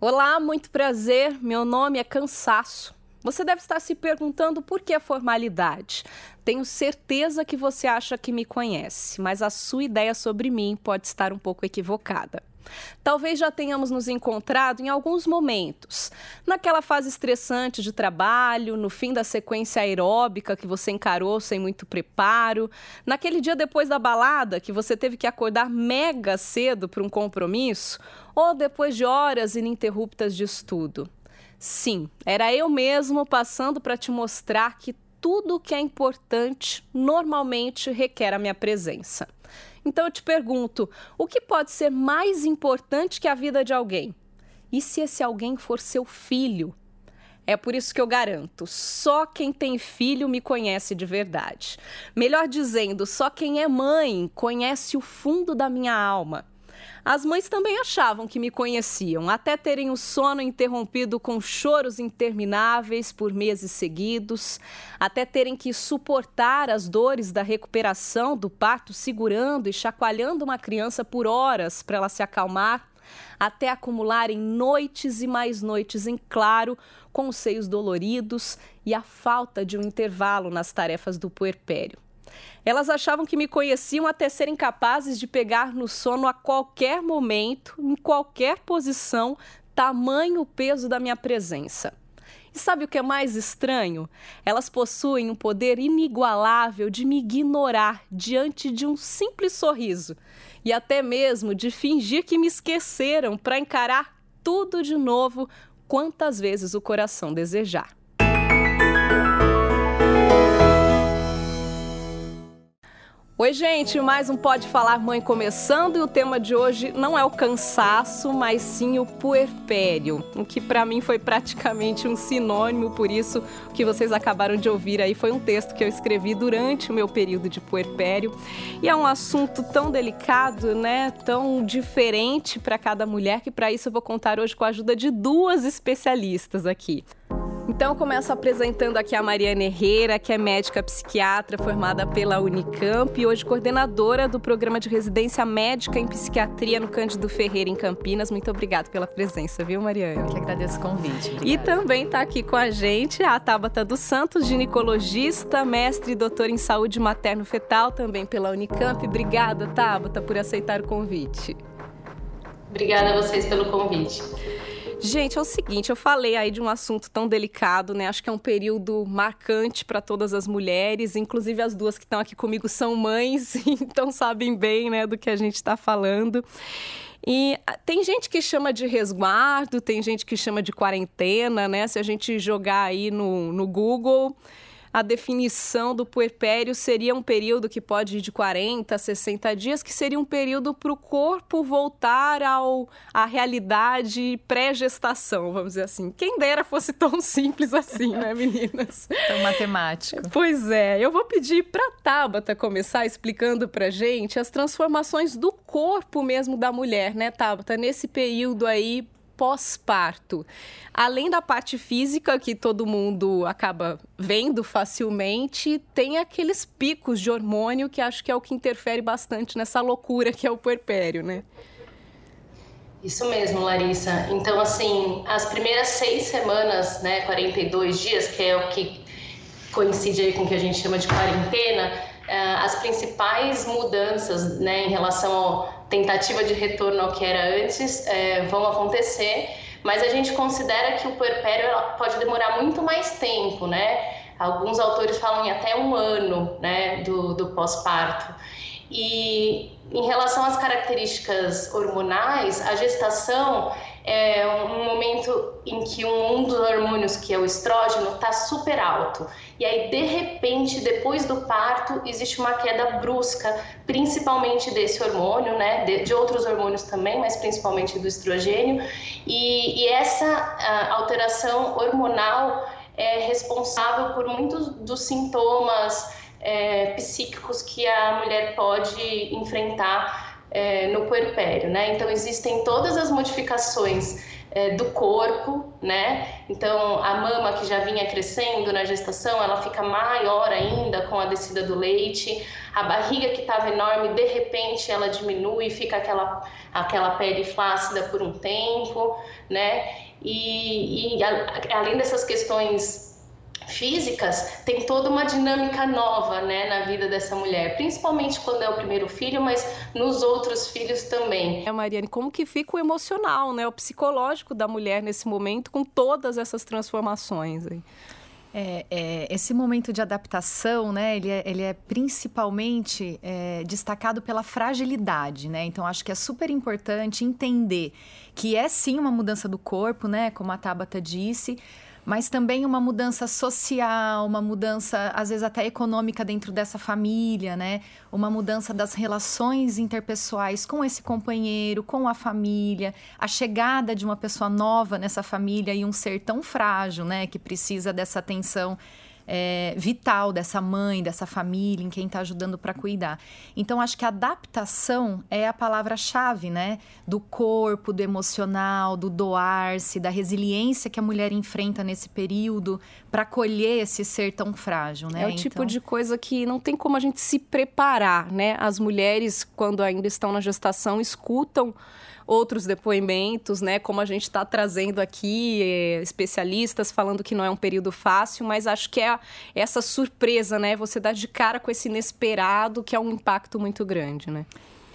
Olá, muito prazer. Meu nome é Cansaço. Você deve estar se perguntando por que a formalidade. Tenho certeza que você acha que me conhece, mas a sua ideia sobre mim pode estar um pouco equivocada. Talvez já tenhamos nos encontrado em alguns momentos. Naquela fase estressante de trabalho, no fim da sequência aeróbica que você encarou sem muito preparo, naquele dia depois da balada que você teve que acordar mega cedo para um compromisso, ou depois de horas ininterruptas de estudo. Sim, era eu mesmo passando para te mostrar que tudo que é importante normalmente requer a minha presença. Então eu te pergunto: o que pode ser mais importante que a vida de alguém? E se esse alguém for seu filho? É por isso que eu garanto: só quem tem filho me conhece de verdade. Melhor dizendo, só quem é mãe conhece o fundo da minha alma. As mães também achavam que me conheciam, até terem o sono interrompido com choros intermináveis por meses seguidos, até terem que suportar as dores da recuperação do parto segurando e chacoalhando uma criança por horas para ela se acalmar, até acumularem noites e mais noites em claro, com os seios doloridos e a falta de um intervalo nas tarefas do puerpério. Elas achavam que me conheciam até serem capazes de pegar no sono a qualquer momento, em qualquer posição, tamanho o peso da minha presença. E sabe o que é mais estranho? Elas possuem um poder inigualável de me ignorar diante de um simples sorriso e até mesmo de fingir que me esqueceram para encarar tudo de novo quantas vezes o coração desejar. Oi, gente, mais um Pode Falar Mãe começando e o tema de hoje não é o cansaço, mas sim o puerpério, o que para mim foi praticamente um sinônimo, por isso o que vocês acabaram de ouvir aí foi um texto que eu escrevi durante o meu período de puerpério e é um assunto tão delicado, né, tão diferente para cada mulher que para isso eu vou contar hoje com a ajuda de duas especialistas aqui. Então, começo apresentando aqui a Mariana Herrera, que é médica psiquiatra formada pela Unicamp e hoje coordenadora do programa de residência médica em psiquiatria no Cândido Ferreira, em Campinas. Muito obrigada pela presença, viu, Mariana? Eu que agradeço o convite. Obrigada. E também está aqui com a gente a Tabata dos Santos, ginecologista, mestre e doutora em saúde materno-fetal, também pela Unicamp. Obrigada, Tabata, por aceitar o convite. Obrigada a vocês pelo convite. Gente, é o seguinte, eu falei aí de um assunto tão delicado, né? Acho que é um período marcante para todas as mulheres, inclusive as duas que estão aqui comigo são mães, então sabem bem, né, do que a gente está falando. E ah, tem gente que chama de resguardo, tem gente que chama de quarentena, né? Se a gente jogar aí no, no Google, a definição do puerpério seria um período que pode ir de 40 a 60 dias, que seria um período para o corpo voltar ao, à realidade pré-gestação, vamos dizer assim. Quem dera fosse tão simples assim, né, meninas? Tão matemático. Pois é, eu vou pedir para Tabata começar explicando para gente as transformações do corpo mesmo da mulher, né, Tabata, nesse período aí pós-parto. Além da parte física que todo mundo acaba vendo facilmente, tem aqueles picos de hormônio que acho que é o que interfere bastante nessa loucura que é o puerpério, né? Isso mesmo, Larissa. Então, assim, as primeiras seis semanas, né, 42 dias, que é o que coincide aí com o que a gente chama de quarentena, eh, as principais mudanças, né, em relação à tentativa de retorno ao que era antes, é, vão acontecer mas a gente considera que o puerpério pode demorar muito mais tempo, né? Alguns autores falam em até um ano, né, do, do pós-parto. E em relação às características hormonais, a gestação é um momento em que um dos hormônios, que é o estrógeno, está super alto. E aí, de repente, depois do parto, existe uma queda brusca, principalmente desse hormônio, né? De, de outros hormônios também, mas principalmente do estrogênio. E, e essa alteração hormonal é responsável por muitos dos sintomas é, psíquicos que a mulher pode enfrentar é, no puerpério, né? Então existem todas as modificações é, do corpo, né? Então a mama que já vinha crescendo na gestação, ela fica maior ainda com a descida do leite. A barriga que estava enorme, de repente ela diminui, fica aquela aquela pele flácida por um tempo, né? E, e a, além dessas questões físicas, tem toda uma dinâmica nova né, na vida dessa mulher, principalmente quando é o primeiro filho, mas nos outros filhos também. É, Mariane, como que fica o emocional, né, o psicológico da mulher nesse momento com todas essas transformações? Aí? É, é, esse momento de adaptação, né, ele é, ele é principalmente é, destacado pela fragilidade, né? Então acho que é super importante entender que é sim uma mudança do corpo, né, como a Tabata disse, mas também uma mudança social, uma mudança, às vezes até econômica dentro dessa família, né? Uma mudança das relações interpessoais com esse companheiro, com a família, a chegada de uma pessoa nova nessa família e um ser tão frágil, né? Que precisa dessa atenção é, vital dessa mãe, dessa família, em quem está ajudando para cuidar. Então, acho que adaptação é a palavra-chave, né? Do corpo, do emocional, do doar-se, da resiliência que a mulher enfrenta nesse período para acolher esse ser tão frágil, né? É o tipo então... tipo de coisa que não tem como a gente se preparar, né? As mulheres, quando ainda estão na gestação, escutam outros depoimentos, né? Como a gente está trazendo aqui, eh, especialistas falando que não é um período fácil, mas acho que é essa surpresa, né? Você dá de cara com esse inesperado, que é um impacto muito grande, né?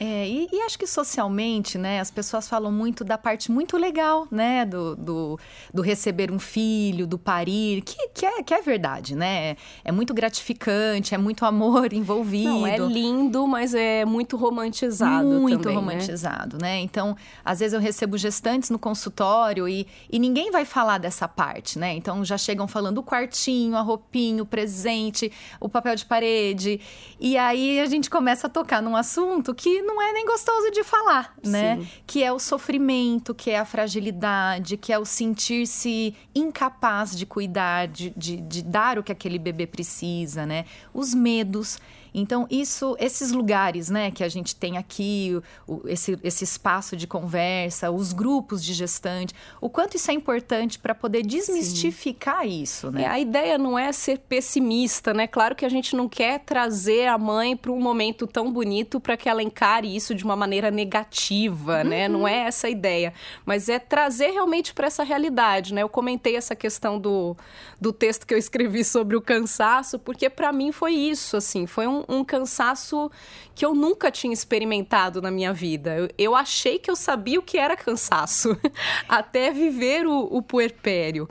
É, e, e, acho que socialmente, né, as pessoas falam muito da parte muito legal, né, do, do, do receber um filho, do parir, que, que, é, que é verdade, né? É muito gratificante, é muito amor envolvido. Não, é lindo, mas é muito romantizado Muito também, né? romantizado, né? né? Então, às vezes eu recebo gestantes no consultório e, e ninguém vai falar dessa parte, né? Então, já chegam falando o quartinho, a roupinha, o presente, o papel de parede. E aí a gente começa a tocar num assunto que não é nem gostoso de falar, né? Sim. Que é o sofrimento, que é a fragilidade, que é o sentir-se incapaz de cuidar, de, de, de dar o que aquele bebê precisa, né? Os medos. Então, isso, esses lugares, né, que a gente tem aqui, o, esse, esse espaço de conversa, os grupos de gestante, o quanto isso é importante para poder desmistificar Sim. isso, né? É, a ideia não é ser pessimista, né? Claro que a gente não quer trazer a mãe para um momento tão bonito para que ela encare isso de uma maneira negativa, uhum. né? Não é essa a ideia, mas é trazer realmente para essa realidade, né? Eu comentei essa questão do, do texto que eu escrevi sobre o cansaço, porque para mim foi isso, assim, foi um, um, cansaço que eu nunca tinha experimentado na minha vida. Eu, eu achei que eu sabia o que era cansaço, até viver o, o puerpério.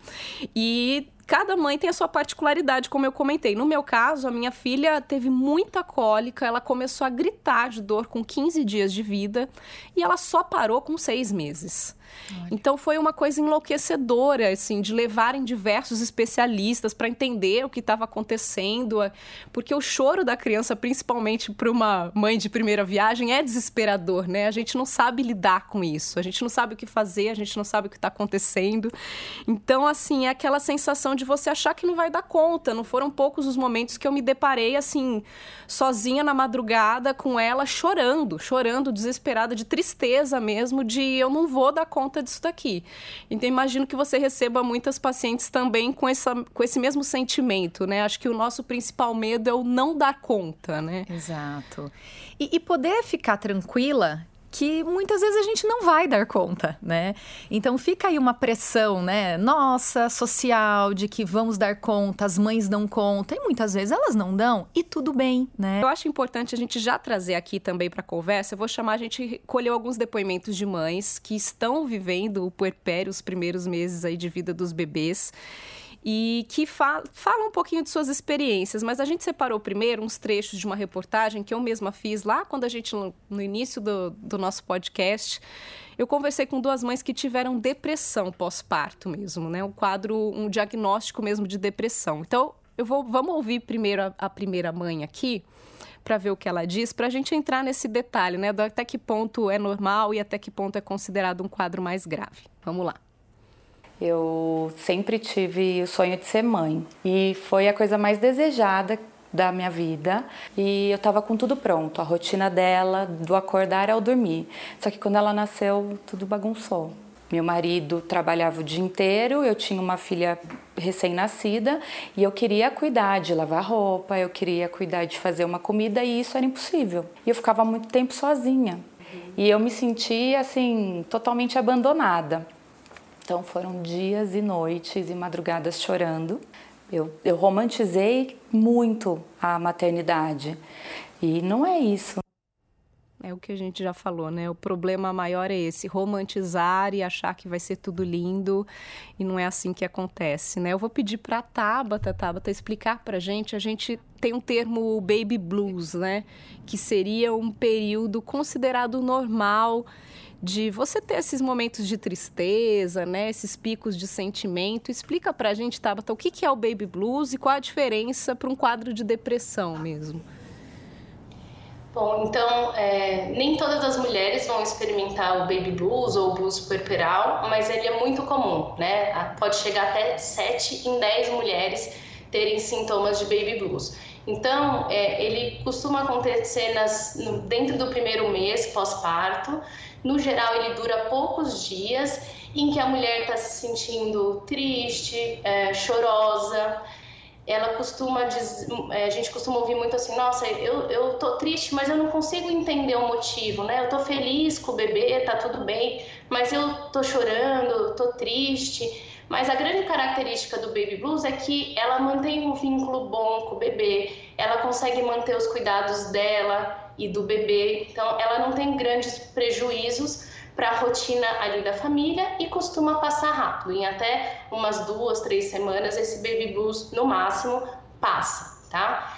E cada mãe tem a sua particularidade, como eu comentei. No meu caso, a minha filha teve muita cólica, ela começou a gritar de dor com 15 dias de vida e ela só parou com seis meses. Olha. Então foi uma coisa enlouquecedora, assim, de levarem diversos especialistas para entender o que estava acontecendo, porque o choro da criança, principalmente para uma mãe de primeira viagem, é desesperador, né? A gente não sabe lidar com isso, a gente não sabe o que fazer, a gente não sabe o que está acontecendo. Então, assim, é aquela sensação de você achar que não vai dar conta. Não foram poucos os momentos que eu me deparei, assim, sozinha na madrugada com ela chorando, chorando, desesperada, de tristeza mesmo, de eu não vou dar conta conta disso daqui. Então, imagino que você receba muitas pacientes também com, essa, com esse mesmo sentimento, né? Acho que o nosso principal medo é o não dar conta, né? Exato. E, e poder ficar tranquila que muitas vezes a gente não vai dar conta, né? Então fica aí uma pressão, né? Nossa, social, de que vamos dar conta, as mães dão conta, e muitas vezes elas não dão, e tudo bem, né? Eu acho importante a gente já trazer aqui também para conversa. Eu vou chamar, a gente colheu alguns depoimentos de mães que estão vivendo o puerpério, os primeiros meses aí de vida dos bebês e que fa fala um pouquinho de suas experiências. Mas a gente separou primeiro uns trechos de uma reportagem que eu mesma fiz lá quando a gente, no início do, do nosso podcast, eu conversei com duas mães que tiveram depressão pós-parto mesmo, né? Um quadro, um diagnóstico mesmo de depressão. Então, eu vou, vamos ouvir primeiro a, a primeira mãe aqui para ver o que ela diz, para a gente entrar nesse detalhe, né? Até que ponto é normal e até que ponto é considerado um quadro mais grave. Vamos lá. Eu sempre tive o sonho de ser mãe e foi a coisa mais desejada da minha vida e eu estava com tudo pronto, a rotina dela, do acordar ao dormir. Só que quando ela nasceu, tudo bagunçou. Meu marido trabalhava o dia inteiro, eu tinha uma filha recém-nascida e eu queria cuidar de lavar roupa, eu queria cuidar de fazer uma comida e isso era impossível. E eu ficava muito tempo sozinha. E eu me sentia assim totalmente abandonada. Então foram dias e noites e madrugadas chorando. Eu, eu romantizei muito a maternidade. E não é isso. É o que a gente já falou, né? O problema maior é esse, romantizar e achar que vai ser tudo lindo e não é assim que acontece, né? Eu vou pedir para a Tabata, Tabata explicar para a gente. A gente tem um termo baby blues, né? Que seria um período considerado normal de você ter esses momentos de tristeza, né? Esses picos de sentimento. Explica para a gente, Tabata, o que é o baby blues e qual a diferença para um quadro de depressão mesmo. Bom, então, é, nem todas as mulheres vão experimentar o baby blues ou o blues puerperal, mas ele é muito comum, né? Pode chegar até 7 em 10 mulheres terem sintomas de baby blues. Então, é, ele costuma acontecer nas, no, dentro do primeiro mês pós-parto. No geral, ele dura poucos dias, em que a mulher está se sentindo triste, é, chorosa, ela costuma dizer, é, a gente costuma ouvir muito assim, nossa, eu, eu tô triste, mas eu não consigo entender o motivo, né? Eu tô feliz com o bebê, tá tudo bem, mas eu tô chorando, tô triste. Mas a grande característica do baby blues é que ela mantém um vínculo bom com o bebê, ela consegue manter os cuidados dela e do bebê, então ela não tem grandes prejuízos para a rotina ali da família e costuma passar rápido. Em até umas duas, três semanas, esse baby blues, no máximo, passa, tá?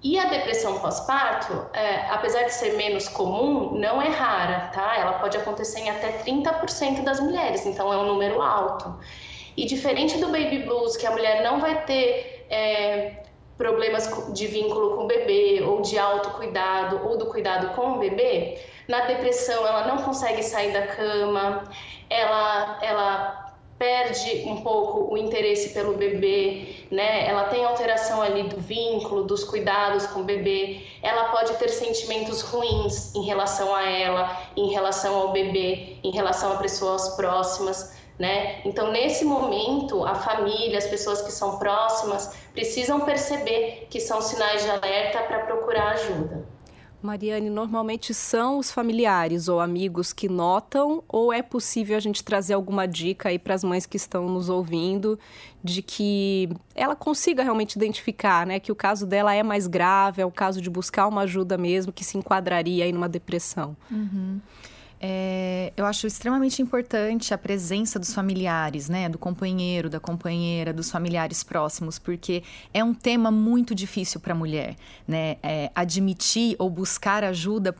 E a depressão pós-parto, é, apesar de ser menos comum, não é rara, tá? Ela pode acontecer em até 30% das mulheres, então é um número alto. E diferente do baby blues, que a mulher não vai ter é, problemas de vínculo com o bebê, ou de autocuidado, ou do cuidado com o bebê, na depressão, ela não consegue sair da cama, ela, ela perde um pouco o interesse pelo bebê, né? Ela tem alteração ali do vínculo, dos cuidados com o bebê. Ela pode ter sentimentos ruins em relação a ela, em relação ao bebê, em relação a pessoas próximas. Né? Então, nesse momento, a família, as pessoas que são próximas, precisam perceber que são sinais de alerta para procurar ajuda. Mariane, normalmente são os familiares ou amigos que notam, ou é possível a gente trazer alguma dica aí para as mães que estão nos ouvindo de que ela consiga realmente identificar, né, que o caso dela é mais grave, é o caso de buscar uma ajuda mesmo que se enquadraria aí numa depressão? Uhum. É, eu acho extremamente importante a presença dos familiares, né? Do companheiro, da companheira, dos familiares próximos, porque é um tema muito difícil para a mulher, né? É, admitir ou buscar ajuda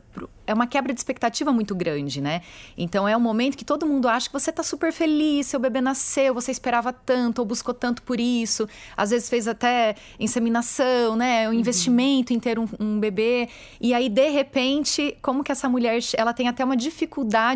é uma quebra de expectativa muito grande, né? Então é um momento que todo mundo acha que você tá super feliz, seu bebê nasceu, você esperava tanto ou buscou tanto por isso, às vezes fez até inseminação, né? O um uhum. investimento em ter um, um, bebê e aí de repente, como que essa mulher, ela tem até uma dificuldade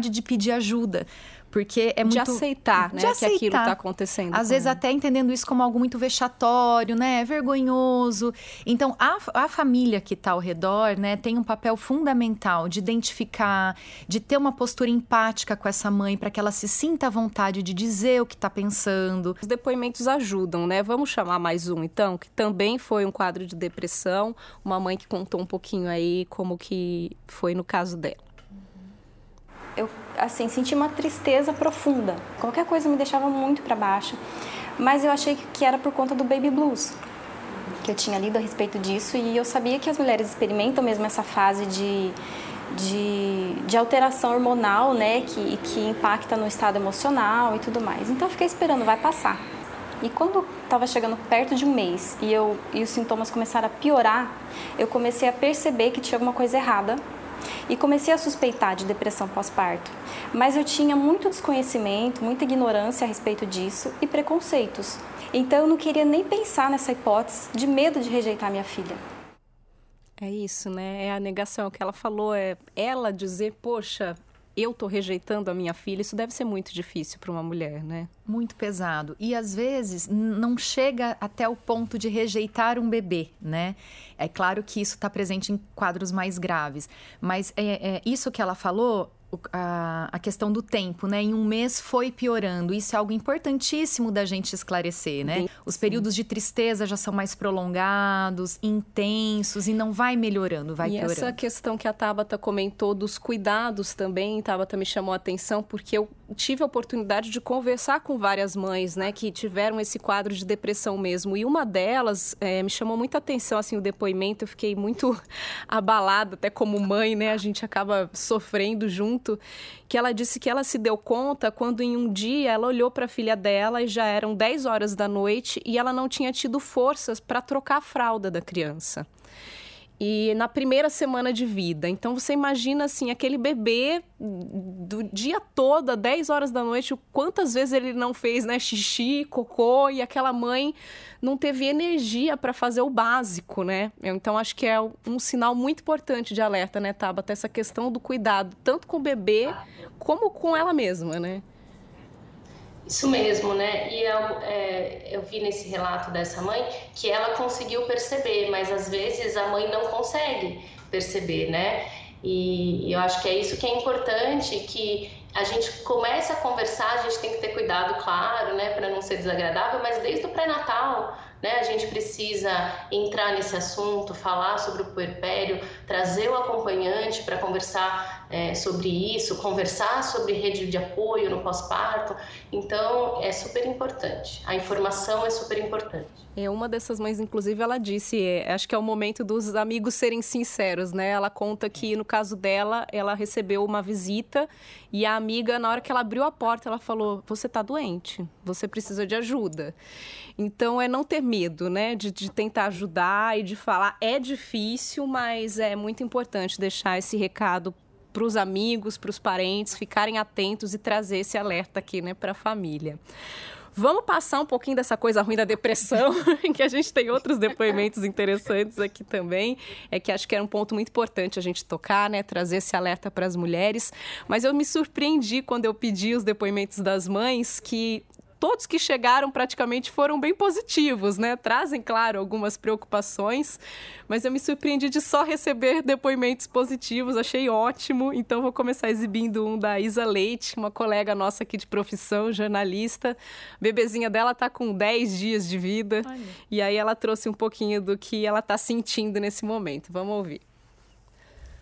de pedir ajuda porque é muito. De aceitar, né? De aceitar. Que aquilo está acontecendo. Às vezes, até entendendo isso como algo muito vexatório, né? Vergonhoso. Então, a, a família que está ao redor, né, tem um papel fundamental de identificar, de ter uma postura empática com essa mãe, para que ela se sinta à vontade de dizer o que está pensando. Os depoimentos ajudam, né? Vamos chamar mais um, então, que também foi um quadro de depressão. Uma mãe que contou um pouquinho aí como que foi no caso dela eu assim senti uma tristeza profunda. Qualquer coisa me deixava muito para baixo. Mas eu achei que era por conta do baby blues, que eu tinha lido a respeito disso e eu sabia que as mulheres experimentam mesmo essa fase de de, de alteração hormonal, né, que, que impacta no estado emocional e tudo mais. Então eu fiquei esperando, vai passar. E quando estava chegando perto de um mês e, eu, e os sintomas começaram a piorar, eu comecei a perceber que tinha alguma coisa errada e comecei a suspeitar de depressão pós-parto. Mas eu tinha muito desconhecimento, muita ignorância a respeito disso e preconceitos. Então eu não queria nem pensar nessa hipótese de medo de rejeitar minha filha. É isso, né? É a negação que ela falou, é ela dizer, poxa, eu tô rejeitando a minha filha, isso deve ser muito difícil para uma mulher, né? Muito pesado. E às vezes não chega até o ponto de rejeitar um bebê, né? É claro que isso está presente em quadros mais graves. Mas é, é, isso que ela falou a, a, questão do tempo, né? Em um mês foi piorando. Isso é algo importantíssimo da gente esclarecer, né? Sim. Os períodos de tristeza já são mais prolongados, intensos e não vai melhorando, vai e piorando. E essa questão que a Tabata comentou dos cuidados também, Tabata me chamou a atenção porque eu tive a oportunidade de conversar com várias mães, né, que tiveram esse quadro de depressão mesmo. E uma delas é, me chamou muita atenção, assim, o depoimento. Eu fiquei muito abalada, até como mãe, né? A gente acaba sofrendo junto. Que ela disse que ela se deu conta quando em um dia ela olhou para a filha dela e já eram 10 horas da noite e ela não tinha tido forças para trocar a fralda da criança e na primeira semana de vida. Então você imagina assim, aquele bebê do dia todo, às 10 horas da noite, quantas vezes ele não fez, né, xixi, cocô e aquela mãe não teve energia para fazer o básico, né? Então acho que é um sinal muito importante de alerta, né, Tabata, essa questão do cuidado, tanto com o bebê como com ela mesma, né? Isso mesmo, né? E eu, é, eu vi nesse relato dessa mãe que ela conseguiu perceber, mas às vezes a mãe não consegue perceber, né? E, e eu acho que é isso que é importante, que a gente comece a conversar, a gente tem que ter cuidado, claro, né, para não ser desagradável, mas desde o pré-natal, né, a gente precisa entrar nesse assunto, falar sobre o puerpério, trazer o acompanhante para conversar é, sobre isso, conversar sobre rede de apoio no pós-parto. Então, é super importante. A informação é super importante. É uma dessas mães, inclusive, ela disse, é, acho que é o momento dos amigos serem sinceros, né? Ela conta que no caso dela, ela recebeu uma visita e a amiga, na hora que ela abriu a porta, ela falou: "Você está doente, você precisa de ajuda". Então é não ter medo, né, de, de tentar ajudar e de falar. É difícil, mas é muito importante deixar esse recado para os amigos, para os parentes ficarem atentos e trazer esse alerta aqui, né, para a família. Vamos passar um pouquinho dessa coisa ruim da depressão, que a gente tem outros depoimentos interessantes aqui também. É que acho que era um ponto muito importante a gente tocar, né? Trazer esse alerta para as mulheres. Mas eu me surpreendi quando eu pedi os depoimentos das mães que todos que chegaram praticamente foram bem positivos, né? Trazem, claro, algumas preocupações, mas eu me surpreendi de só receber depoimentos positivos, achei ótimo. Então vou começar exibindo um da Isa Leite, uma colega nossa aqui de profissão, jornalista. A bebezinha dela tá com 10 dias de vida Olha. e aí ela trouxe um pouquinho do que ela tá sentindo nesse momento. Vamos ouvir.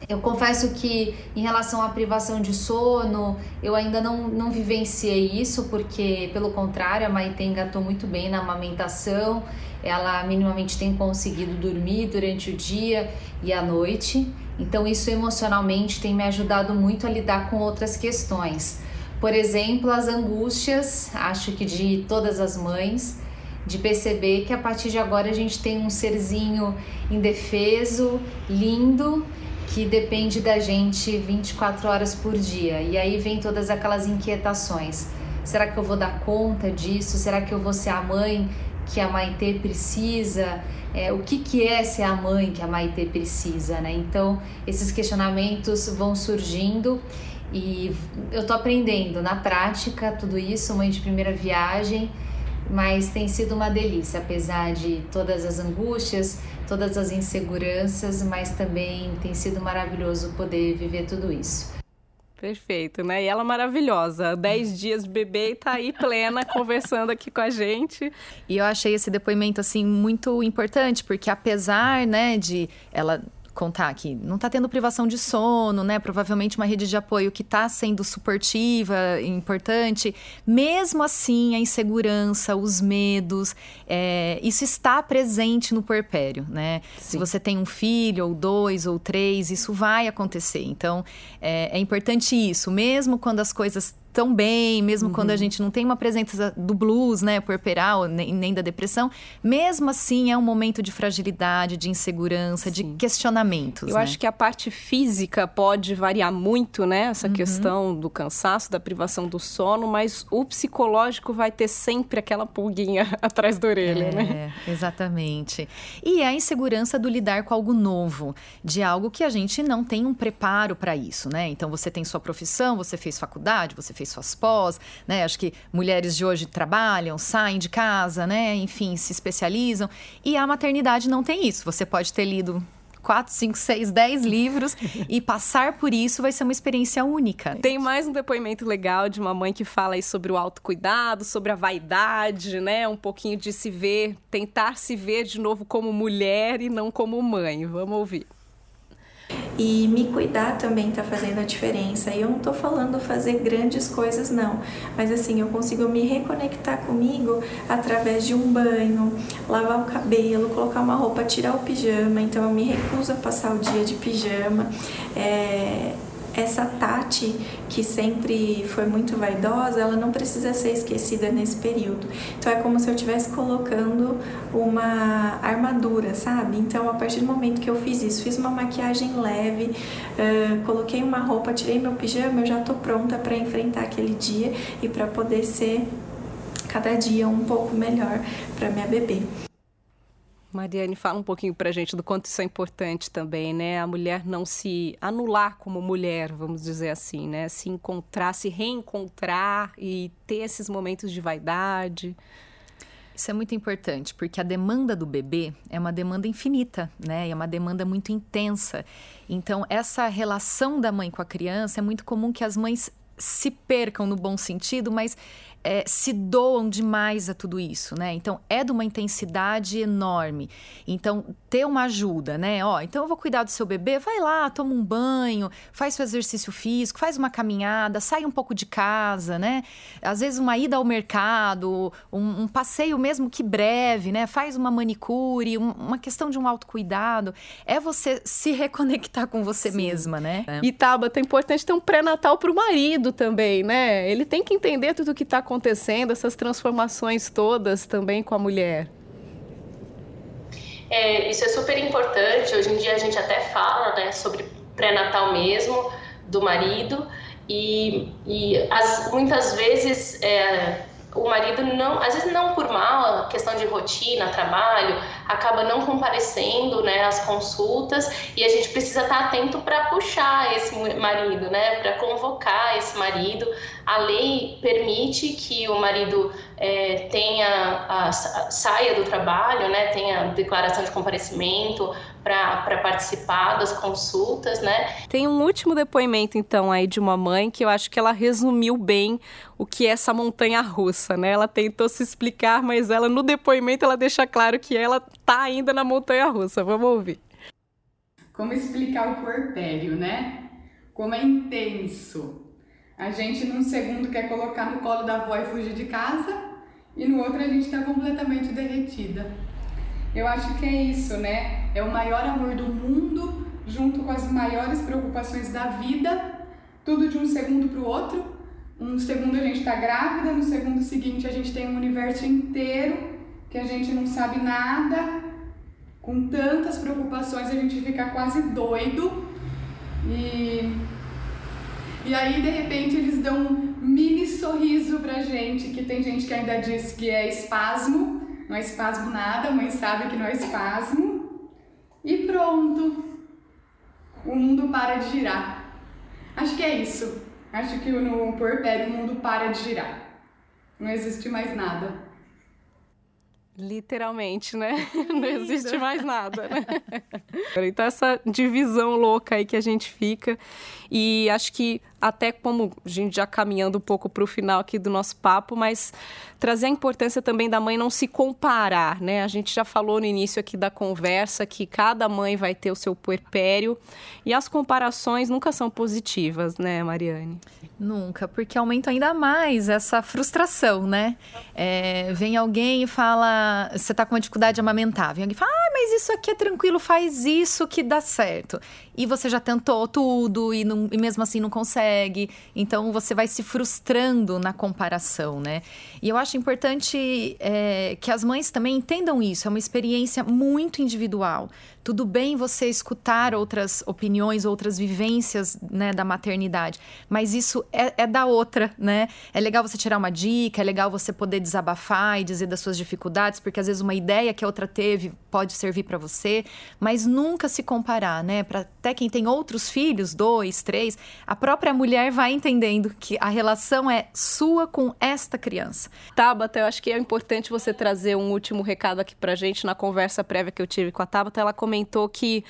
Eu confesso que em relação à privação de sono, eu ainda não, não vivenciei isso, porque pelo contrário, a Maite engatou muito bem na amamentação, ela minimamente tem conseguido dormir durante o dia e a noite, então isso emocionalmente tem me ajudado muito a lidar com outras questões. Por exemplo, as angústias, acho que de todas as mães, de perceber que a partir de agora a gente tem um serzinho indefeso, lindo que depende da gente 24 horas por dia. E aí vem todas aquelas inquietações. Será que eu vou dar conta disso? Será que eu vou ser a mãe que a Maitê precisa? É, o que, que é ser a mãe que a Maitê precisa, né? Então, esses questionamentos vão surgindo e eu tô aprendendo na prática tudo isso, mãe de primeira viagem, mas tem sido uma delícia, apesar de todas as angústias, todas as inseguranças, mas também tem sido maravilhoso poder viver tudo isso. Perfeito, né? E ela maravilhosa. Dez dias de bebê e tá aí plena, conversando aqui com a gente. E eu achei esse depoimento, assim, muito importante, porque apesar, né, de ela contar que não está tendo privação de sono, né? Provavelmente uma rede de apoio que está sendo suportiva, importante. Mesmo assim, a insegurança, os medos, é, isso está presente no puerpério, né? Sim. Se você tem um filho, ou dois, ou três, isso vai acontecer. Então, é, é importante isso. Mesmo quando as coisas tão bem, mesmo uhum. quando a gente não tem uma presença do blues, né, puerperal, nem, nem da depressão, mesmo assim é um momento de fragilidade, de insegurança, Sim. de questionamentos. Eu né? acho que a parte física pode variar muito, né, essa uhum. questão do cansaço, da privação do sono, mas o psicológico vai ter sempre aquela pulguinha atrás da orelha, é, né? Exatamente. E é a insegurança do lidar com algo novo, de algo que a gente não tem um preparo para isso, né? Então você tem sua profissão, você fez faculdade, você fez suas pós, né? Acho que mulheres de hoje trabalham, saem de casa, né? Enfim, se especializam. E a maternidade não tem isso. Você pode ter lido quatro, cinco, seis, dez livros e passar por isso vai ser uma experiência única. Tem mais um depoimento legal de uma mãe que fala aí sobre o autocuidado, sobre a vaidade, né? Um pouquinho de se ver, tentar se ver de novo como mulher e não como mãe. Vamos ouvir. E me cuidar também está fazendo a diferença. E eu não estou falando fazer grandes coisas, não. Mas assim, eu consigo me reconectar comigo através de um banho, lavar o cabelo, colocar uma roupa, tirar o pijama. Então eu me recuso a passar o dia de pijama. É, essa Tati, que sempre foi muito vaidosa, ela não precisa ser esquecida nesse período. Então é como se eu estivesse colocando uma armadura, sabe? Então a partir do momento que eu fiz isso, fiz uma maquiagem leve, uh, coloquei uma roupa, tirei meu pijama, eu já tô pronta para enfrentar aquele dia e para poder ser cada dia um pouco melhor para minha bebê. Mariane, fala um pouquinho para a gente do quanto isso é importante também, né? A mulher não se anular como mulher, vamos dizer assim, né? Se encontrar, se reencontrar e ter esses momentos de vaidade. Isso é muito importante, porque a demanda do bebê é uma demanda infinita, né? É uma demanda muito intensa. Então, essa relação da mãe com a criança é muito comum que as mães se percam no bom sentido, mas é, se doam demais a tudo isso, né? Então é de uma intensidade enorme. Então ter uma ajuda, né? Ó, então eu vou cuidar do seu bebê, vai lá, toma um banho, faz seu exercício físico, faz uma caminhada, sai um pouco de casa, né? Às vezes uma ida ao mercado, um, um passeio mesmo que breve, né? Faz uma manicure, um, uma questão de um autocuidado. É você se reconectar com você Sim. mesma, né? E Tabata, é importante ter um pré-natal para o marido também, né? Ele tem que entender tudo o que está acontecendo, essas transformações todas também com a mulher? É, isso é super importante. Hoje em dia a gente até fala né, sobre pré-natal mesmo, do marido, e, e as, muitas vezes é, o marido não, às vezes não por mal, questão de rotina, trabalho, acaba não comparecendo, né, às consultas e a gente precisa estar atento para puxar esse marido, né, para convocar esse marido. A lei permite que o marido é, tenha a, a, saia do trabalho, né, tenha declaração de comparecimento para participar das consultas, né. Tem um último depoimento então aí de uma mãe que eu acho que ela resumiu bem o que é essa montanha russa, né? Ela tentou se explicar, mas ela no depoimento ela deixa claro que ela tá ainda na montanha russa. Vamos ouvir. Como explicar o puerpério, né? Como é intenso. A gente num segundo quer colocar no colo da avó e fugir de casa, e no outro a gente está completamente derretida. Eu acho que é isso, né? É o maior amor do mundo, junto com as maiores preocupações da vida, tudo de um segundo para o outro um segundo a gente está grávida, no segundo seguinte a gente tem um universo inteiro que a gente não sabe nada, com tantas preocupações a gente fica quase doido e e aí de repente eles dão mini gente, que tem gente que ainda diz que é espasmo, não é espasmo nada, mãe sabe que não é espasmo. E pronto. O mundo para de girar. Acho que é isso. Acho que no puerpério o mundo para de girar. Não existe mais nada. Literalmente, né? Não existe mais nada, né? Então, essa divisão louca aí que a gente fica. E acho que até como a gente já caminhando um pouco para o final aqui do nosso papo, mas trazer a importância também da mãe não se comparar, né? A gente já falou no início aqui da conversa que cada mãe vai ter o seu puerpério e as comparações nunca são positivas, né, Mariane? Nunca, porque aumenta ainda mais essa frustração, né? É, vem alguém e fala, você está com uma dificuldade de amamentar, vem alguém e fala, ah, mas isso aqui é tranquilo, faz isso que dá certo. E você já tentou tudo e, não, e mesmo assim não consegue. Então você vai se frustrando na comparação, né? E eu acho importante é, que as mães também entendam isso. É uma experiência muito individual. Tudo bem você escutar outras opiniões, outras vivências né, da maternidade, mas isso é, é, da outra, né? É legal você tirar uma dica, é legal você poder desabafar e dizer das suas dificuldades, porque às vezes uma ideia que a outra teve pode servir para você, mas nunca se comparar, né? Para até quem tem outros filhos, dois, três, a própria mulher vai entendendo que a relação é sua com esta criança. Tabata, eu acho que é importante você trazer um último recado aqui pra gente na conversa prévia que eu tive com a Tabata, ela comentou que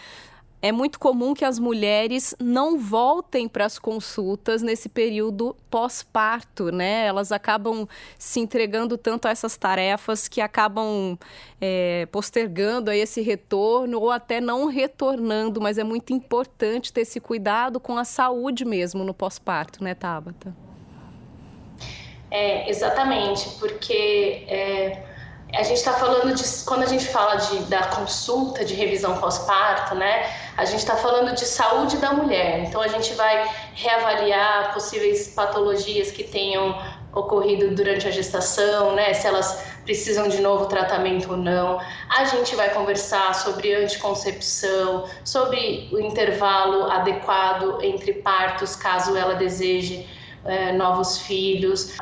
é muito comum que as mulheres não voltem para as consultas nesse período pós-parto, né? Elas acabam se entregando tanto a essas tarefas que acabam é, postergando aí esse retorno ou até não retornando, mas é muito importante ter esse cuidado com a saúde mesmo no pós-parto, né, Tabata? É, exatamente, porque é a gente está falando de quando a gente fala de, da consulta de revisão pós-parto, né? A gente está falando de saúde da mulher. Então a gente vai reavaliar possíveis patologias que tenham ocorrido durante a gestação, né? Se elas precisam de novo tratamento ou não. A gente vai conversar sobre anticoncepção, sobre o intervalo adequado entre partos, caso ela deseje é, novos filhos.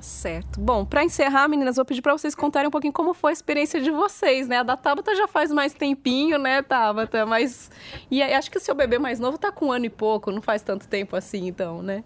Tá certo. Bom, para encerrar, meninas, vou pedir para vocês contarem um pouquinho como foi a experiência de vocês, né? A da Tabata já faz mais tempinho, né, Tabata? Mas. E acho que o seu bebê mais novo tá com um ano e pouco, não faz tanto tempo assim, então, né?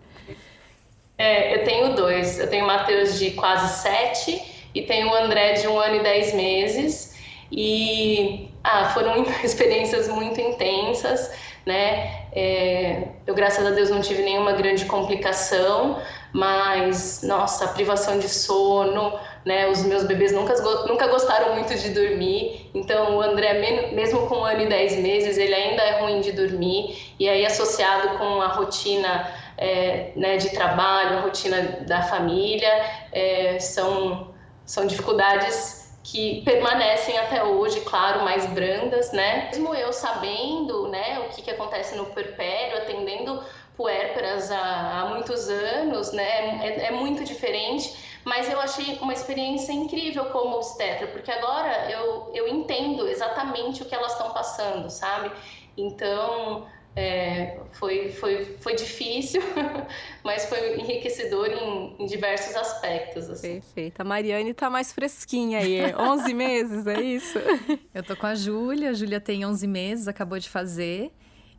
É, eu tenho dois. Eu tenho o Matheus de quase sete e tenho o André de um ano e dez meses. E ah, foram experiências muito intensas, né? É, eu, graças a Deus, não tive nenhuma grande complicação, mas nossa, privação de sono, né? Os meus bebês nunca, nunca gostaram muito de dormir, então o André, mesmo com um ano e dez meses, ele ainda é ruim de dormir, e aí associado com a rotina é, né, de trabalho, a rotina da família, é, são, são dificuldades que permanecem até hoje, claro, mais brandas, né? Mesmo eu sabendo, né, o que, que acontece no perpério, atendendo puérperas há, há muitos anos, né? É, é, muito diferente, mas eu achei uma experiência incrível como obstetra, porque agora eu, eu entendo exatamente o que elas estão passando, sabe? Então, é, foi, foi, foi difícil, mas foi enriquecedor em, em diversos aspectos. Assim. Perfeito. A Mariane tá mais fresquinha aí, 11 meses, é isso? Eu tô com a Júlia, a Júlia tem 11 meses, acabou de fazer.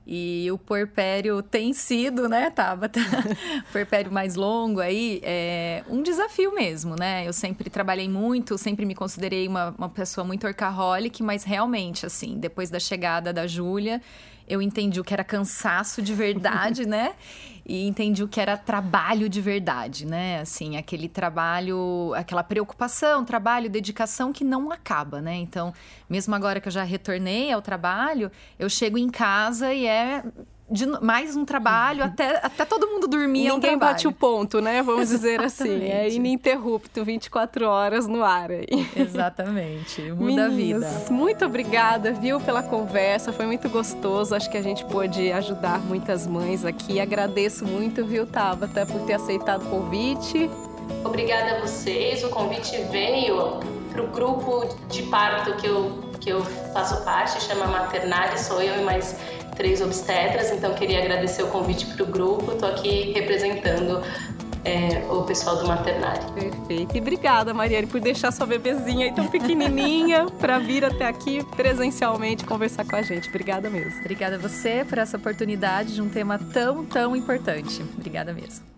E o puerpério tem sido, né, Tabata? puerpério mais longo aí, é um desafio mesmo, né? Eu sempre trabalhei muito, sempre me considerei uma, uma pessoa muito orcaholic, mas realmente, assim, depois da chegada da Júlia, eu entendi o que era cansaço de verdade, né? E entendi o que era trabalho de verdade, né? Assim, aquele trabalho, aquela preocupação, trabalho, dedicação que não acaba, né? Então, mesmo agora que eu já retornei ao trabalho, eu chego em casa e é de mais um trabalho até, até todo mundo dormir. Ninguém é um bate o ponto, né? Vamos dizer assim. É ininterrupto, 24 horas no ar aí. Exatamente. Muda Meninos, a vida. Muito obrigada, viu, pela conversa. Foi muito gostoso. Acho que a gente pôde ajudar muitas mães aqui. Agradeço muito, viu, Tabata, por ter aceitado o convite. Obrigada a vocês. O convite veio para o grupo de parto que eu, que eu faço parte, chama Maternale, sou eu e mais três obstetras, então queria agradecer o convite para o grupo. Estou aqui representando é, o pessoal do maternário. Perfeito. E obrigada, Mariane, por deixar sua bebezinha aí tão pequenininha para vir até aqui presencialmente conversar com a gente. Obrigada mesmo. Obrigada a você por essa oportunidade de um tema tão, tão importante. Obrigada mesmo.